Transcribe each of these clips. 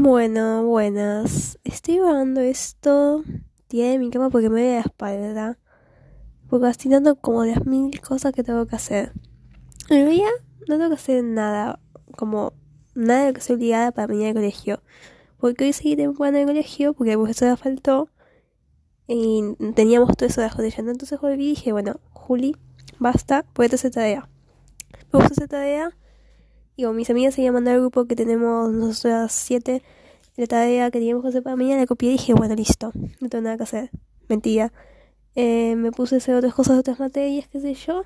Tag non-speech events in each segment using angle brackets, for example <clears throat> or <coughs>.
Bueno, buenas. Estoy grabando esto tiré de mi cama porque me voy a la espalda. Procrastinando como las mil cosas que tengo que hacer. En realidad no tengo que hacer nada, como nada de lo que soy obligada para venir al colegio. Porque hoy seguí temprano el colegio porque el profesor faltó y teníamos todo eso de jodillando. Entonces volví y dije, bueno, Juli, basta, puedes hacer tarea. Me puse a hacer tarea y mis amigas se iban a mandar al grupo que tenemos nosotras siete la tarea que teníamos que hacer para mí, la copié y dije, bueno, listo, no tengo nada que hacer. Mentira. Eh, me puse a hacer otras cosas, otras materias, qué sé yo.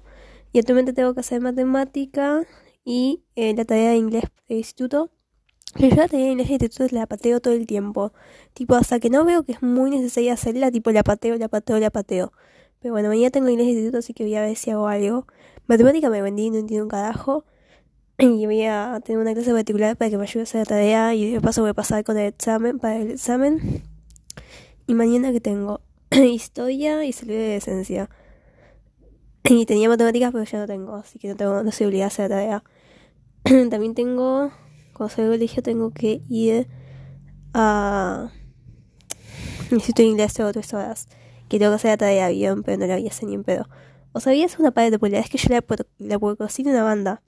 Y actualmente tengo que hacer matemática y eh, la tarea de inglés de instituto. Pero yo la tarea de inglés de instituto la pateo todo el tiempo. Tipo, hasta que no veo que es muy necesaria hacerla, tipo, la pateo, la pateo, la pateo. Pero bueno, mañana tengo inglés de instituto, así que voy a ver si hago algo. Matemática me vendí, no entiendo un carajo y voy a tener una clase particular para que me ayude a hacer la tarea y de paso voy a pasar con el examen para el examen. Y mañana que tengo <clears throat> historia y salud de esencia. Y tenía matemáticas pero ya no tengo, así que no tengo, no soy obligada a hacer la tarea. <clears throat> También tengo, cuando salgo del colegio tengo que ir a de Inglés tengo tres horas. Que tengo que hacer la tarea bien, pero no la voy a hacer ni en pedo. O sabía hacer una pared de popularidad, es que yo la, la puedo cocinar una banda.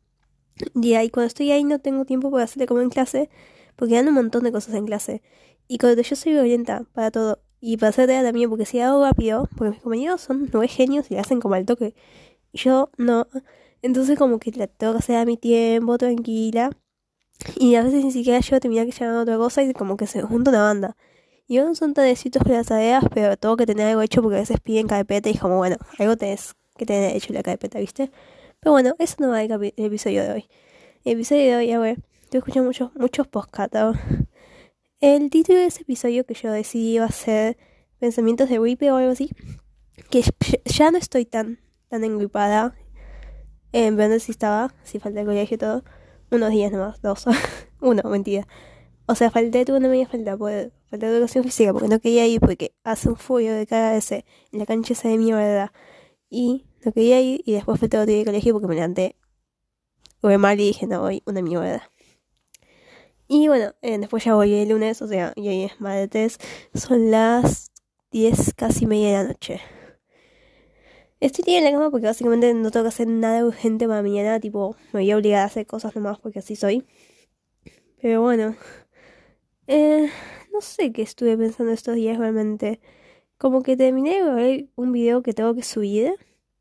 Y cuando estoy ahí no tengo tiempo para hacerle como en clase, porque dan un montón de cosas en clase. Y cuando yo soy violenta para todo, y para hacer tarea también, porque si hago rápido, porque mis compañeros son nueve genios y le hacen como al toque. Y yo no. Entonces como que la tengo que hacer a mi tiempo, tranquila. Y a veces ni siquiera yo termino que llamar otra cosa y como que se junta una banda. Y no son tan éxitos para las tareas, pero tengo que tener algo hecho porque a veces piden carpeta y como, bueno, algo tenés que tener hecho la carpeta, ¿viste? Pero bueno, eso no va el, el episodio de hoy. El episodio de hoy, a ver, estoy escuchando muchos, muchos. El título de ese episodio que yo decidí iba a ser Pensamientos de gripe o algo así. Que ya no estoy tan, tan engripada. En verdad si estaba, si falta el colegio y todo. Unos días nomás, dos. <laughs> Uno, mentira. O sea, falté, tuve una media falta, falta de educación física porque no quería ir porque hace un fuego de cara ese en la cancha esa de mierda. Y no quería ir y después fue todo día de colegio porque me levanté Tuve mal y dije, no, voy una mierda. Y bueno, eh, después ya voy el lunes, o sea, y hoy es martes, son las 10 casi media de la noche. Estoy tirada en la cama porque básicamente no tengo que hacer nada urgente para mañana, tipo, me voy a obligar a hacer cosas nomás porque así soy. Pero bueno, eh, no sé qué estuve pensando estos días realmente. Como que terminé de ver un video que tengo que subir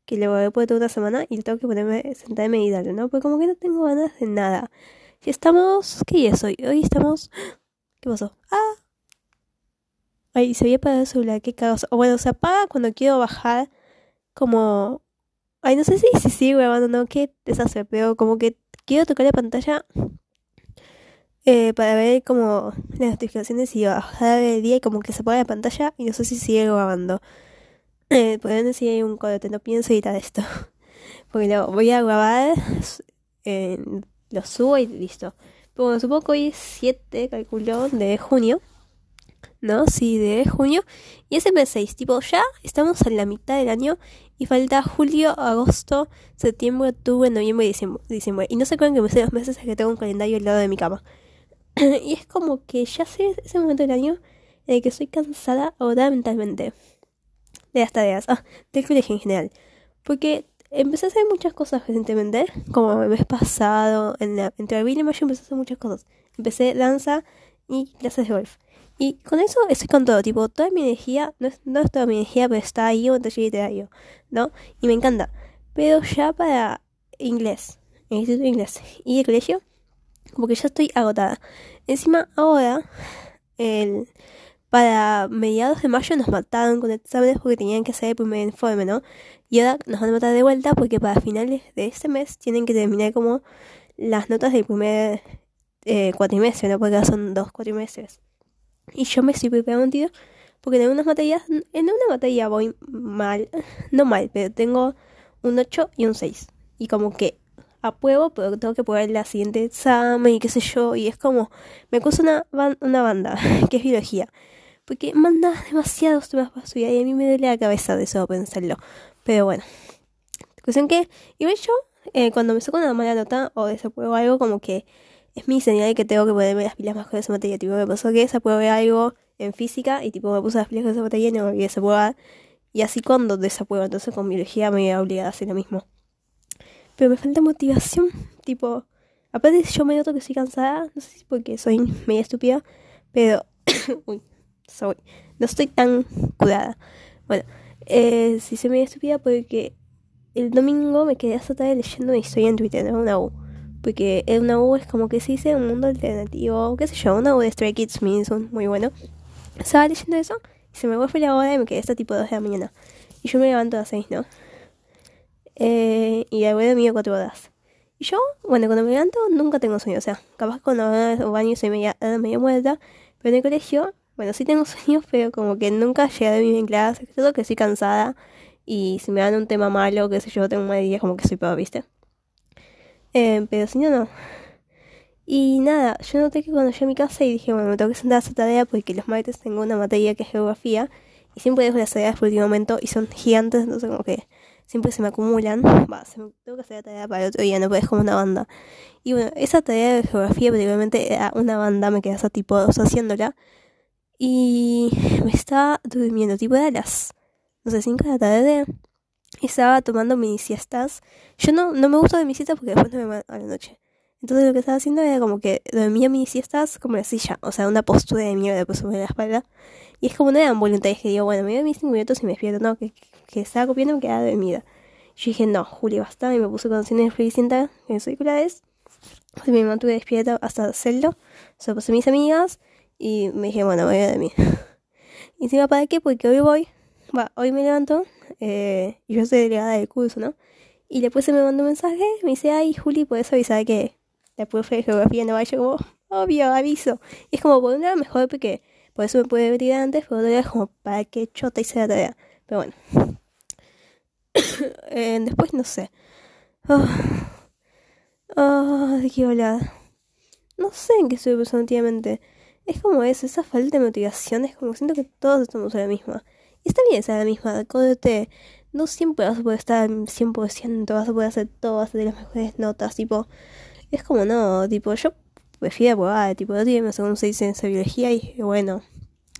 que voy a poner toda una semana y tengo que ponerme, sentarme y darle, ¿no? Porque como que no tengo ganas de nada. Si estamos, ¿qué día es hoy? Hoy estamos, ¿qué pasó? Ah. Ay, se había apagado el celular, qué caos. O bueno, se apaga cuando quiero bajar como... Ay, no sé si, si sigue grabando no, qué desastre, pero como que quiero tocar la pantalla eh, para ver como las notificaciones y bajar el día y como que se apaga la pantalla y no sé si sigue grabando. Eh, pueden decir un corte, no pienso editar esto. <laughs> Porque lo voy a grabar, lo subo y listo. Pero bueno, supongo que hoy es 7, calculo, de junio. ¿No? Sí, de junio. Y es mes 6, tipo, ya estamos en la mitad del año y falta julio, agosto, septiembre, octubre, noviembre y diciembre. diciembre. Y no se acuerdan que me sé los meses es que tengo un calendario al lado de mi cama. <clears throat> y es como que ya sé ese momento del año en el que estoy cansada ahora mentalmente de las tareas, ah, del colegio en general. Porque empecé a hacer muchas cosas recientemente, como el mes pasado, en la, entre abril y mayo empecé a hacer muchas cosas. Empecé danza y clases de golf. Y con eso estoy con todo, tipo, toda mi energía, no es, no es toda mi energía, pero está ahí un taller literario, ¿no? Y me encanta. Pero ya para inglés, el instituto de inglés y el colegio, porque ya estoy agotada. Encima ahora, el para mediados de mayo nos mataron con exámenes porque tenían que hacer el primer informe, ¿no? Y ahora nos van a matar de vuelta porque para finales de este mes tienen que terminar como las notas del primer eh, cuatrimestre, ¿no? Porque ahora son dos cuatrimestres. Y yo me estoy preparando tiro porque en unas materias, en una materia voy mal, <laughs> no mal, pero tengo un 8 y un 6. Y como que apruebo, pero tengo que probar la siguiente examen y qué sé yo. Y es como, me puse una, una banda, <laughs> que es biología. Porque manda demasiados temas para estudiar y a mí me duele la cabeza de eso pensarlo. Pero bueno. Cuestión que, igual yo, eh, cuando me saco una mala nota o desapruebo algo, como que es mi señal de que tengo que ponerme las pilas más con esa materia. Tipo, me pasó que esa ver algo en física y tipo me puse las pilas con esa materia y no me olvidé prueba Y así cuando desapruebo, entonces con biología me voy a obligar a hacer lo mismo. Pero me falta motivación, tipo, aparte yo me noto que estoy cansada, no sé si porque soy media estúpida, pero, <coughs> uy, soy, no estoy tan curada. Bueno, eh, si soy media estúpida porque el domingo me quedé hasta tarde leyendo una historia en Twitter, ¿no? una U. Porque una U es como que se dice un mundo alternativo, qué sé yo, una U de Stray Kids me son muy bueno. Estaba leyendo eso y se me fue la hora y me quedé hasta tipo 2 de la mañana. Y yo me levanto a las 6, ¿no? Eh, y voy de mío 4 horas. Y yo, bueno, cuando me levanto nunca tengo sueño. O sea, capaz cuando baño soy media, eh, media muerta. Pero en el colegio, bueno, sí tengo <laughs> sueños, pero como que nunca llegué a dormir en clase. Todo que estoy cansada. Y si me dan un tema malo, qué sé yo, tengo un mal día, como que soy peor, ¿viste? Eh, pero si no, no. Y nada, yo noté que cuando llegué a mi casa y dije, bueno, me tengo que sentar a hacer tarea porque los martes tengo una materia que es geografía y siempre dejo las tareas por último momento y son gigantes, entonces como que siempre se me acumulan. Va, se me, tengo que hacer la tarea para el otro día, no puedes como una banda. Y bueno, esa tarea de geografía particularmente era una banda, me quedé hasta tipo dos haciéndola y me estaba durmiendo, tipo de las no sé, 5 de la tarde, estaba tomando mini siestas. Yo no, no me gusta de mis siestas porque después no me a la noche. Entonces lo que estaba haciendo era como que dormía mini siestas como la silla, o sea, una postura de mierda después sobre la espalda. Y es como no eran voluntarias que digo, bueno, me doy mis 5 minutos y me despierto, no, que, que estaba copiando me quedaba dormida. Yo dije, no, Juli, basta, y me puse canciones de Floricienta, que soy curades. Y me mantuve despierta hasta hacerlo. Se lo puse a mis amigas y me dije, bueno, voy a dormir. <laughs> y encima, ¿para qué? Porque hoy voy va, hoy me levanto eh, yo soy delegada del curso, ¿no? Y después se me mandó un mensaje, me dice, ay, Juli, ¿puedes avisar que la profe de geografía no vaya? Como, obvio, aviso. Y es como, por una mejor porque por eso me puede venir antes, pero otra vez como, ¿para qué chota hice la tarea? Pero bueno. <coughs> eh, después no sé. Oh. Oh, ¿De qué hablar? No sé en qué estoy pensando últimamente. Es como eso, esa falta de motivación, es como siento que todos estamos en la misma. Y está bien ser la misma, códete. No siempre vas a poder estar 100%, vas a poder hacer todo, vas a tener las mejores notas, tipo. Es como no, tipo, yo prefiero probar, tipo, no tiene un 6 en biología y bueno.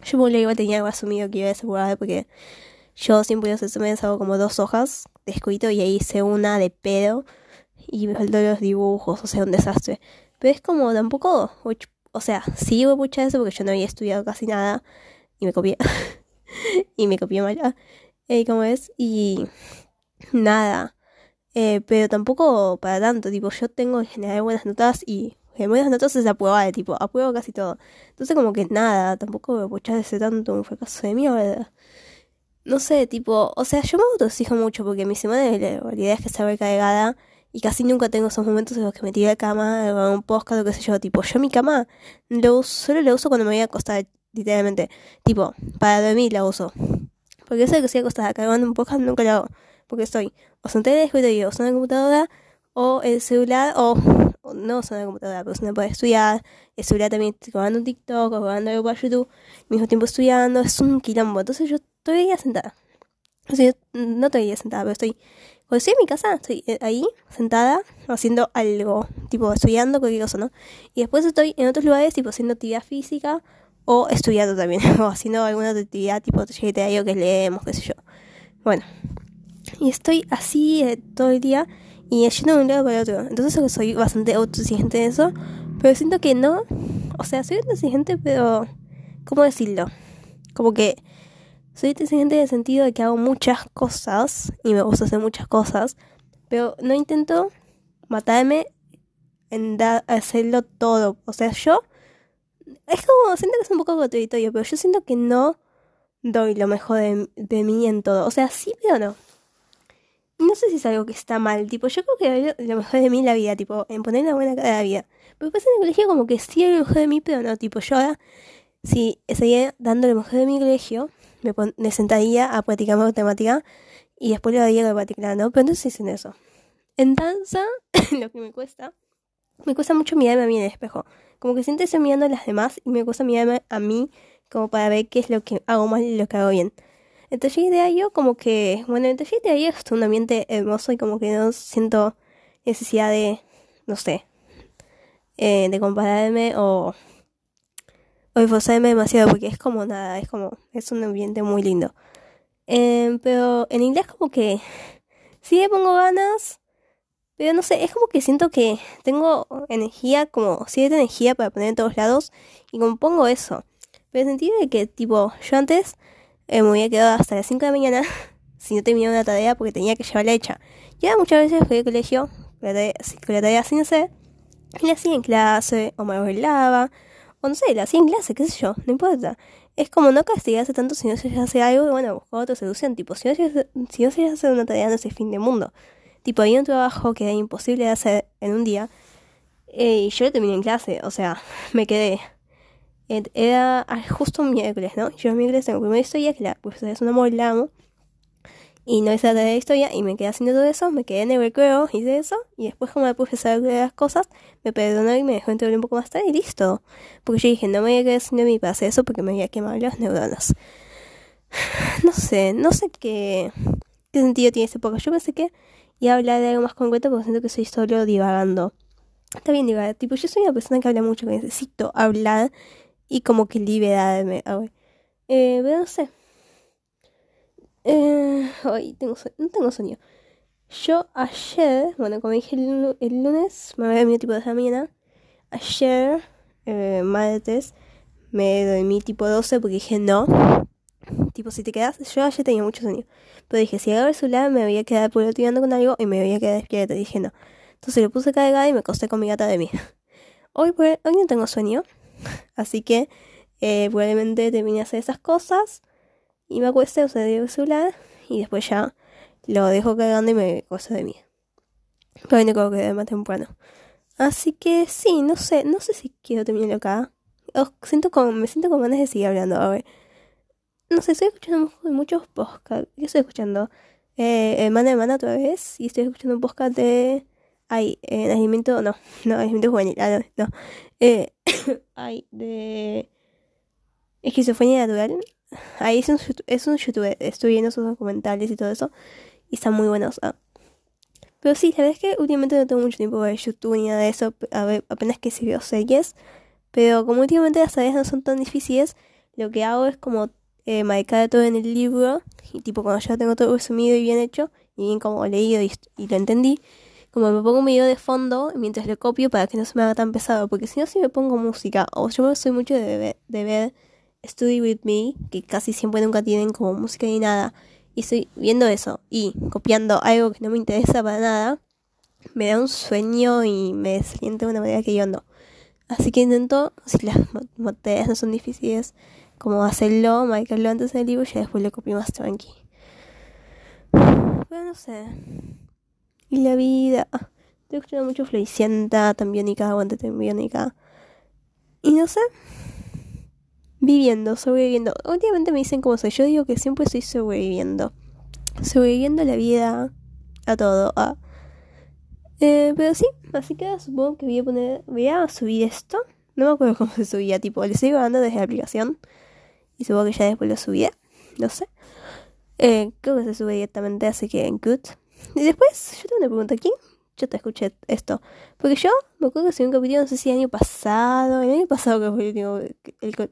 Yo por igual tenía algo asumido que iba a esa porque yo siempre hacer semestres hago como dos hojas de escrito y ahí hice una de pedo y me faltó los dibujos, o sea, un desastre. Pero es como tampoco, o sea, sí voy a eso porque yo no había estudiado casi nada y me copié. <laughs> y me copié mal. Eh, como es, y nada. Eh, pero tampoco para tanto, tipo, yo tengo en general buenas notas y en buenas notas es de tipo, apruebo casi todo. Entonces como que nada, tampoco me puedo ese tanto un fracaso de mierda. No sé, tipo, o sea, yo me autoexijo mucho porque mi semana de realidad es que está recargada y casi nunca tengo esos momentos en los que me tiré de cama, o un podcast o qué sé yo, tipo, yo mi cama lo, solo lo uso cuando me voy a acostar literalmente. Tipo, para dormir la uso. Porque eso de que estoy acostada cargando un podcast nunca lo hago. Porque estoy o sentada en el escritorio, o en la computadora, o el celular, o, no en la computadora, pero no puede estudiar. El celular también estoy grabando un TikTok o grabando algo para YouTube. Mismo tiempo estudiando, es un quilombo. Entonces yo estoy sentada. O sea, no estoy sentada, pero estoy. Cuando estoy en mi casa, estoy eh, ahí, sentada, haciendo algo, tipo estudiando cualquier cosa, ¿no? Y después estoy en otros lugares, tipo haciendo actividad física o estudiando también, <laughs> o haciendo alguna actividad tipo taller que leemos, qué sé yo. Bueno, y estoy así eh, todo el día y yendo de un lado para el otro. Entonces soy bastante autoexigente en eso, pero siento que no. O sea, soy autoexigente, pero. ¿Cómo decirlo? Como que soy autoexigente en el sentido de que hago muchas cosas y me gusta hacer muchas cosas, pero no intento matarme en hacerlo todo. O sea, yo es como, siento que es un poco contradictorio, pero yo siento que no doy lo mejor de, de mí en todo. O sea, sí, pero no. No sé si es algo que está mal, tipo, yo creo que doy lo mejor de mí en la vida, tipo, en poner una buena cara a la vida. Pero después en el colegio como que sí doy lo mejor de mí, pero no, tipo, yo ahora, si seguía dando lo mejor de mi colegio, me, me sentaría a practicar matemática y después lo daría a practicar, ¿no? Pero no si en eso. En danza, <laughs> lo que me cuesta, me cuesta mucho mirarme a mí en el espejo. Como que siento estoy mirando a las demás y me gusta mirarme a mí como para ver qué es lo que hago mal y lo que hago bien. El taller de yo como que, bueno, el taller de ahí es un ambiente hermoso y como que no siento necesidad de, no sé, eh, de compararme o, o esforzarme demasiado porque es como nada, es como, es un ambiente muy lindo. Em, pero en inglés como que <laughs> sí le pongo ganas, pero no sé, es como que siento que tengo energía, como cierta energía para poner en todos lados y como pongo eso. Pero en el sentido de que, tipo, yo antes eh, me había quedado hasta las 5 de la mañana <laughs> si no terminaba una tarea porque tenía que llevarla hecha. Y ahora muchas veces fui al colegio con la tarea, sin hacer y la hacía en clase o me arreglaba o no sé, la hacía en clase, qué sé yo, no importa. Es como no castigarse tanto si no se hace algo y bueno, buscar otra solución. Tipo, si no se, si no se hace una tarea no es el fin del mundo. Tipo, había un trabajo que era imposible de hacer en un día eh, y yo lo terminé en clase, o sea, <laughs> me quedé. Era justo un miércoles, ¿no? Yo el miércoles tengo primera historia, que la pues es una amo y no hice la tarea de historia y me quedé haciendo todo eso, me quedé en el recreo, hice eso y después como me puse a hacer las cosas, me perdonó y me dejó entregar un poco más tarde y listo. Porque yo dije, no me voy a quedar haciendo mi pase eso porque me voy a quemar las neuronas. <sighs> No sé, no sé qué, qué sentido tiene este podcast. Yo pensé que iba a hablar de algo más concreto porque siento que soy solo divagando. Está bien divagar, tipo yo soy una persona que habla mucho, que necesito hablar y como que liberarme. A ver. Eh, pero no sé. Eh, hoy tengo no tengo sueño. Yo ayer, bueno, como dije el, lunes, me dormido tipo de la mañana. Ayer, eh, martes, me dormí tipo 12 porque dije no. Tipo, si te quedas, yo ayer tenía mucho sueño. Pero dije, si agarro el celular, me voy a quedar peloteando con algo y me voy a quedar despierta. Dije no. Entonces lo puse cargada y me acosté con mi gata de mí. <laughs> Hoy, hoy no tengo sueño. <laughs> Así que eh, probablemente termine de hacer esas cosas y me acuesté, o sea, el celular y después ya lo dejo cargando y me cosa de mí. Pero no creo que más temprano. Así que sí, no sé, no sé si quiero terminarlo acá. siento como, me siento con ganas de seguir hablando. A ver. No sé, estoy escuchando muchos podcasts. ¿Qué estoy escuchando? Eh, Hermana de Mana otra vez. Y estoy escuchando un podcast de. Ay, eh, nacimiento. No, no, nacimiento juvenil. Ah, no. Eh, <coughs> ay, de. Esquizofrenia natural. Ahí es un, es un youtuber, estoy viendo sus documentales y todo eso. Y están muy buenos. Ah. Pero sí, la verdad es que últimamente no tengo mucho tiempo para YouTube ni nada de eso. A ver, apenas que si veo series. Pero como últimamente las tareas no son tan difíciles, lo que hago es como eh, marcar todo en el libro. Y tipo, cuando ya tengo todo resumido y bien hecho, y bien como leído y, y lo entendí, como me pongo un video de fondo mientras lo copio para que no se me haga tan pesado. Porque si no, si me pongo música, o yo soy mucho de de ver Study With Me, que casi siempre nunca tienen como música ni nada, y estoy viendo eso y copiando algo que no me interesa para nada, me da un sueño y me desalienta de una manera que yo no. Así que intento, si las tareas no son difíciles, como hacerlo, marcarlo antes del libro y después lo copio más tranqui. Pero no sé. Y la vida. Estoy escuchando mucho Floricienta, Tambiónica, Aguante Tambiónica. Y no sé viviendo, sobreviviendo. Últimamente me dicen cómo soy. Yo digo que siempre estoy sobreviviendo. Sobreviviendo la vida a todo. Eh, pero sí, así que supongo que voy a poner. Voy a subir esto. No me acuerdo cómo se subía, tipo, le estoy grabando desde la aplicación. Y supongo que ya después lo subía. No sé. Eh, creo que se sube directamente, así que en good. Y después, yo tengo una pregunta aquí yo te escuché esto. Porque yo me acuerdo que subí un capítulo, no sé si el año pasado, el año pasado que fue el último,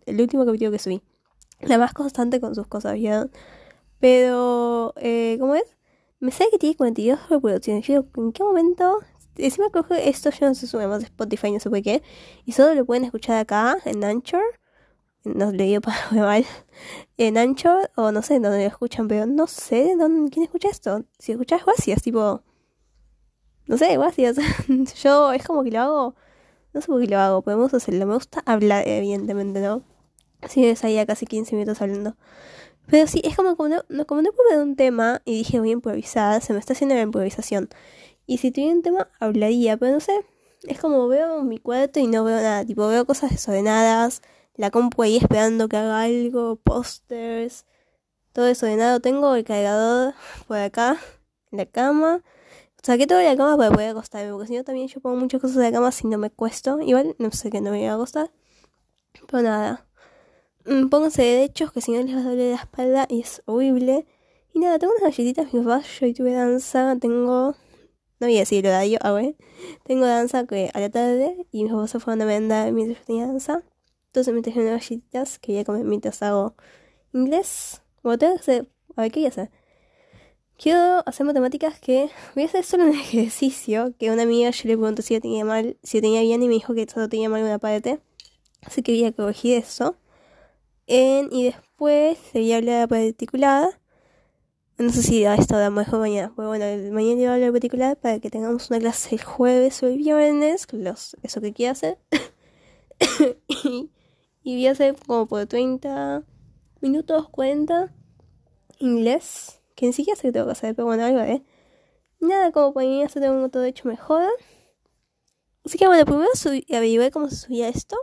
el, último capítulo que subí. La más constante con sus cosas, ¿vieron? Pero, eh, ¿cómo es? Me sé que tiene 42 reproducciones. Yo ¿en qué momento? Encima creo que esto ya no se sube más de Spotify, no sé por qué. Y solo lo pueden escuchar acá, en Anchor. No le digo para <laughs> mal. En Anchor, o no sé dónde lo escuchan, pero no sé dónde, quién escucha esto. Si escuchas, gracias, tipo no sé, gracias. <laughs> Yo es como que lo hago. No sé por qué lo hago, podemos hacerlo. Me gusta hablar, evidentemente, ¿no? Sí, es ahí casi 15 minutos hablando. Pero sí, es como, como no, como no puedo ver un tema y dije voy a improvisar, se me está haciendo la improvisación. Y si tuviera un tema, hablaría, pero no sé. Es como veo mi cuarto y no veo nada. Tipo, veo cosas desordenadas, la compu ahí esperando que haga algo, pósters, todo desordenado. Tengo el cargador por acá, en la cama Saqué todo de la cama para poder acostarme, porque si no también yo pongo muchas cosas de la cama si no me cuesto. Igual no sé que no me voy a acostar. Pero nada. Mm, pónganse derechos que si no les va a doler la espalda y es horrible. Y nada, tengo unas galletitas, mis papás, yo tuve danza, tengo no voy a decir horario, a ver. Tengo danza que a la tarde y mis papás se fueron a vender mientras yo tenía danza. Entonces mientras yo unas galletitas, quería comer mientras hago inglés. Bueno, tengo que hacer, a ver, ¿qué voy a hacer? Quiero hacer matemáticas que <laughs> voy a hacer solo un ejercicio que una amiga yo le pregunté si tenía mal, si tenía bien y me dijo que solo tenía mal una parte. Así que voy a corregir eso. y después se voy a hablar de la particular no sé si a esta hora mejor mañana. Pero bueno, mañana yo hablo particular para que tengamos una clase el jueves o el viernes, los, eso que quiera hacer. <coughs> y, voy a hacer como por 30 minutos, 40 inglés. Que ni siquiera sé que tengo que hacer, pero bueno, algo de. Nada, como mí hacer tengo todo hecho mejor. Así que bueno, primero averigué cómo se subía esto.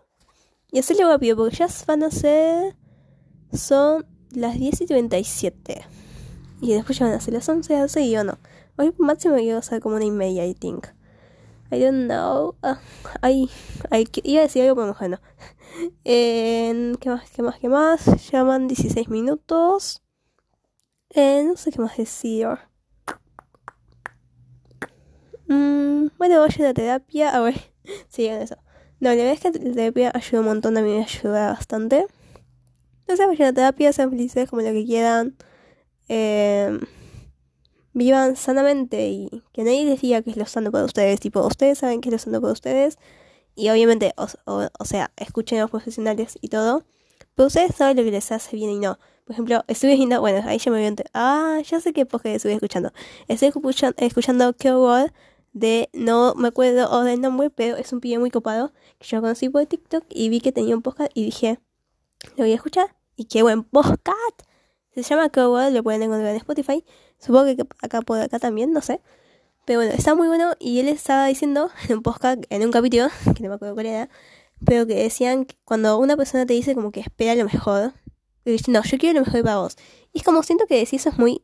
Y así lo rápido, porque ya van a ser. Son las 10 y 37. Y después ya van a ser las 11, 12 y yo no. Hoy máximo quiero hacer como una y media, I think. I don't know. Ah, ay, iba a decir algo, pero mejor no. <laughs> ¿Qué más? ¿Qué más? ¿Qué más? Llaman 16 minutos. Eh, no sé qué más decir. Mm, bueno, vayan a terapia. A ver, <laughs> sigan eso. No, la verdad es que la terapia ayuda un montón. A mí me ayuda bastante. No sé, vayan a terapia, sean felices como lo que quieran eh, vivan sanamente y que nadie les diga que es lo sano para ustedes. Tipo, ustedes saben que es lo sano para ustedes y obviamente, o, sea, escuchen a los profesionales y todo. Pero ustedes saben lo que les hace bien y no. Por ejemplo, estuve viendo, bueno, ahí ya me a Ah, ya sé qué porque estuve escuchando. Estoy escuchando, escuchando Word de, no me acuerdo o del nombre, pero es un pibe muy copado que yo conocí por TikTok y vi que tenía un podcast y dije, lo voy a escuchar. Y qué buen podcast. Se llama Cowboy, lo pueden encontrar en Spotify. Supongo que acá por acá también, no sé. Pero bueno, está muy bueno y él estaba diciendo <laughs> en un podcast, en un capítulo, <laughs> que no me acuerdo cuál era, pero que decían que cuando una persona te dice como que espera lo mejor, no, yo quiero lo mejor para vos. Y es como siento que decir eso es muy...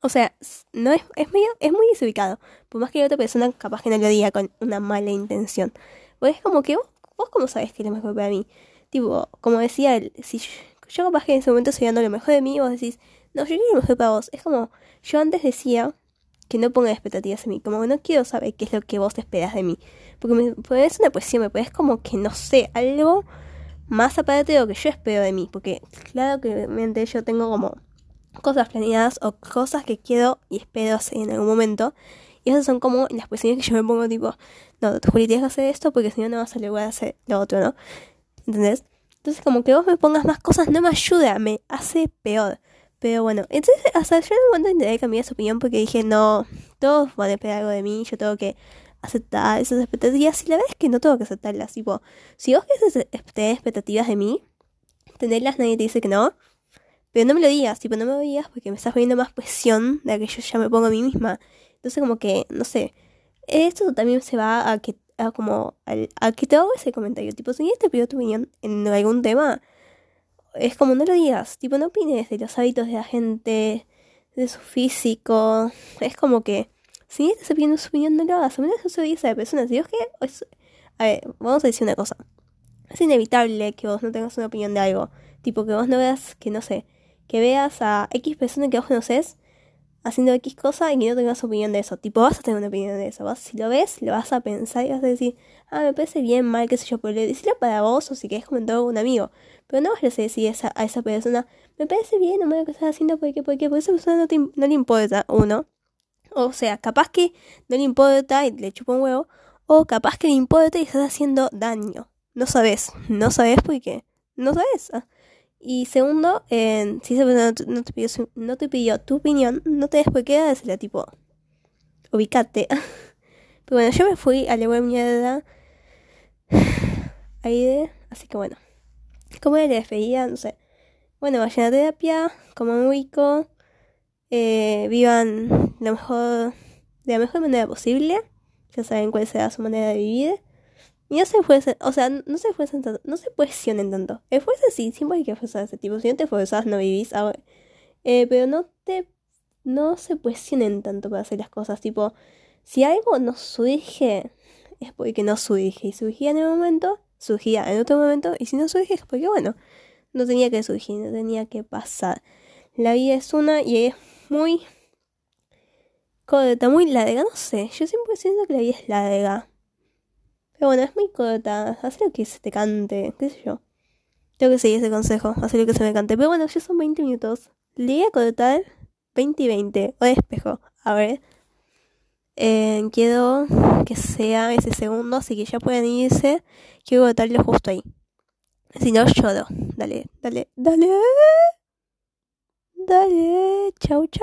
O sea, no es, es medio, es muy desubicado. Por más que la otra persona capaz que no lo diga con una mala intención. Pues es como que vos, vos como sabes que es lo mejor para mí. Tipo, como decía él, si yo capaz que en ese momento estoy dando lo mejor de mí vos decís, no, yo quiero lo mejor para vos. Es como, yo antes decía que no ponga expectativas en mí, como que no quiero saber qué es lo que vos esperas de mí. Porque me pones una poesía, me pones como que, no sé, algo más aparte de lo que yo espero de mí. Porque claro que mente yo tengo como cosas planeadas o cosas que quiero y espero hacer en algún momento. Y esas son como las poesías que yo me pongo tipo, no, Juli, tienes que hacer esto porque si no, no vas a lograr hacer lo otro, ¿no? ¿Entendés? Entonces como que vos me pongas más cosas no me ayuda, me hace peor. Pero bueno, entonces hasta yo en un momento intenté cambiar su opinión porque dije, no, todos van a esperar algo de mí, yo tengo que aceptar esas expectativas. Y la verdad es que no tengo que aceptarlas. Tipo, si vos quieres tener expectativas de mí, tenerlas nadie te dice que no. Pero no me lo digas, tipo, no me lo digas porque me estás poniendo más presión de la que yo ya me pongo a mí misma. Entonces como que, no sé, esto también se va a que a como al, a que te hago ese comentario. Tipo, si te pido tu opinión en algún tema, es como no lo digas. Tipo, no opines de los hábitos de la gente, de su físico. Es como que, si estás pidiendo su opinión, no lo hagas. A menos eso dice de personas. Dios que, a ver, vamos a decir una cosa. Es inevitable que vos no tengas una opinión de algo. Tipo, que vos no veas, que no sé, que veas a X persona que vos conoces haciendo X cosa y que no tengas opinión de eso. Tipo, vas a tener una opinión de eso. Vas, si lo ves, lo vas a pensar y vas a decir, ah, me parece bien, mal, qué sé yo, pero decirlo para vos o si querés comentar a un amigo. Pero no vayas a decir esa, a esa persona, me parece bien o mal lo que estás haciendo porque, porque, porque esa persona no, te, no le importa, uno. O sea, capaz que no le importa y le chupa un huevo. O capaz que le importa y estás haciendo daño. No sabes, no sabes por qué. No sabes. Ah. Y segundo, si esa persona no te, pidió, tu opinión, no te des por qué decirle tipo, ubicate. <laughs> Pero bueno, yo me fui a la web mierda. <sighs> Ahí así que bueno. ¿Cómo le despedida? No sé. Bueno, vayan a terapia, coman rico, eh, vivan lo mejor, de la mejor manera posible. Ya saben cuál será su manera de vivir. Y no se fuesen, o sea, no se fuesen tanto, no se presionen tanto. Esfuerzo sí, siempre hay que esforzar ese tipo. Si no te esfuerzas, no vivís. Ahora. Eh, pero no te, no se presionen tanto para hacer las cosas. Tipo, si algo no surge, es porque no surge. Y surgía en el momento, surgía en otro momento. Y si no surge, es porque, bueno, no tenía que surgir, no tenía que pasar. La vida es una y es muy corta, muy larga, no sé. Yo siempre siento que la vida es larga. Pero bueno, es muy corta. Haz lo que se te cante, qué sé yo. Tengo que seguir ese consejo, hacer lo que se me cante. Pero bueno, ya son 20 minutos. Le voy a cortar 20 y 20. O espejo. A ver. Eh, quiero que sea ese segundo, así que ya pueden irse. Quiero cortarlo justo ahí. Si no, lloro. Dale, dale, dale. 大爷瞧瞧。